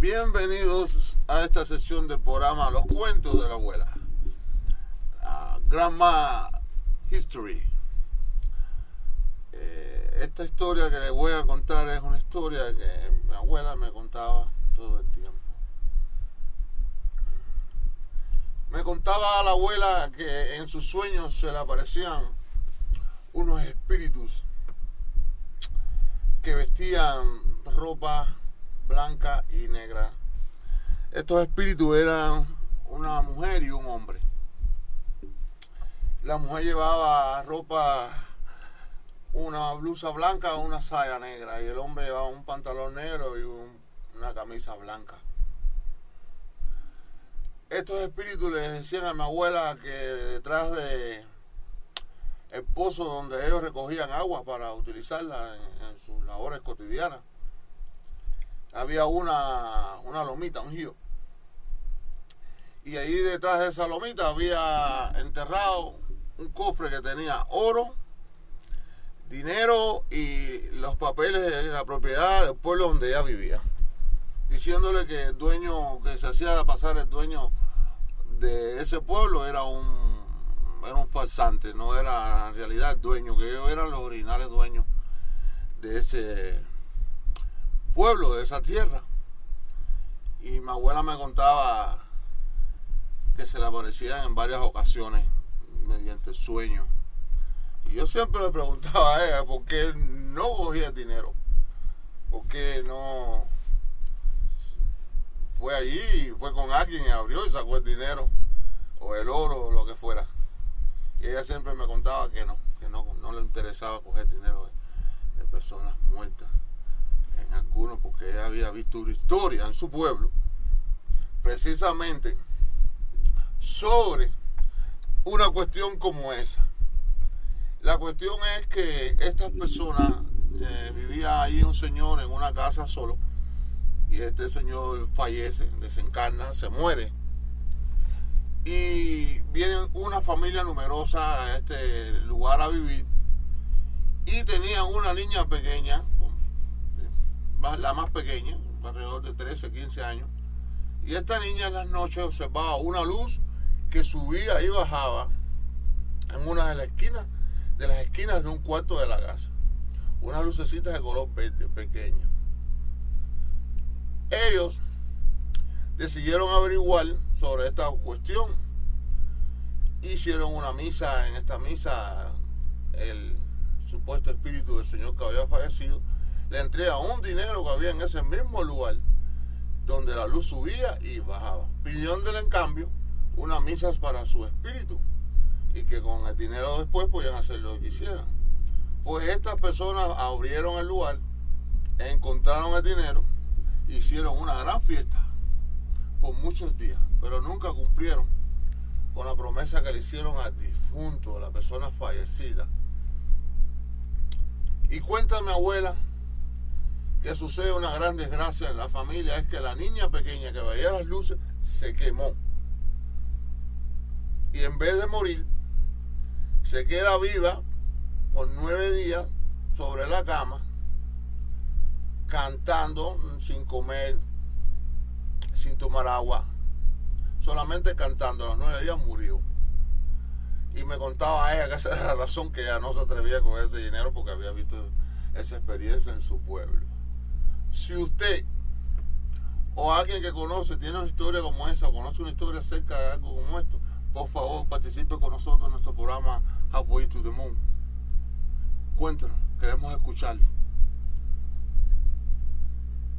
Bienvenidos a esta sesión del programa Los Cuentos de la Abuela. Grandma History. Eh, esta historia que les voy a contar es una historia que mi abuela me contaba todo el tiempo. Me contaba a la abuela que en sus sueños se le aparecían unos espíritus que vestían ropa blanca y negra. Estos espíritus eran una mujer y un hombre. La mujer llevaba ropa, una blusa blanca o una saya negra y el hombre llevaba un pantalón negro y un, una camisa blanca. Estos espíritus le decían a mi abuela que detrás de pozo donde ellos recogían agua para utilizarla en sus labores cotidianas, había una, una lomita, un río. Y ahí detrás de esa lomita había enterrado un cofre que tenía oro, dinero y los papeles de la propiedad del pueblo donde ella vivía. Diciéndole que el dueño que se hacía pasar el dueño de ese pueblo era un, era un farsante, no era en realidad el dueño, que ellos eran los originales dueños de ese pueblo, de esa tierra. Y mi abuela me contaba que se le aparecían en varias ocasiones mediante sueños. Y yo siempre le preguntaba a ella por qué no cogía dinero, por qué no fue allí fue con alguien y abrió y sacó el dinero, o el oro, o lo que fuera. Y ella siempre me contaba que no, que no, no le interesaba coger dinero de, de personas muertas en algunos, porque ella había visto una historia en su pueblo, precisamente sobre una cuestión como esa. La cuestión es que estas personas, eh, vivía ahí un señor en una casa solo, y este señor fallece, desencarna, se muere. Y viene una familia numerosa a este lugar a vivir. Y tenían una niña pequeña, la más pequeña, alrededor de 13, 15 años. Y esta niña en las noches observaba una luz que subía y bajaba en una de las esquinas, de las esquinas de un cuarto de la casa. Unas lucecitas de color verde pequeña. Ellos decidieron averiguar sobre esta cuestión. Hicieron una misa, en esta misa el supuesto espíritu del Señor que había fallecido le entrega un dinero que había en ese mismo lugar donde la luz subía y bajaba, pidiéndole en cambio unas misas para su espíritu y que con el dinero después podían hacer lo que quisieran. Pues estas personas abrieron el lugar, encontraron el dinero, hicieron una gran fiesta por muchos días, pero nunca cumplieron con la promesa que le hicieron al difunto, a la persona fallecida. Y cuenta mi abuela que sucede una gran desgracia en la familia es que la niña pequeña que veía las luces se quemó. Y en vez de morir, se queda viva por nueve días sobre la cama, cantando sin comer, sin tomar agua, solamente cantando. A los nueve días murió. Y me contaba a ella que esa era la razón que ella no se atrevía a coger ese dinero porque había visto esa experiencia en su pueblo. Si usted o alguien que conoce tiene una historia como esa, o conoce una historia acerca de algo como esto, por favor participe con nosotros en nuestro programa Halfway to the Moon. Cuéntanos, queremos escucharlo.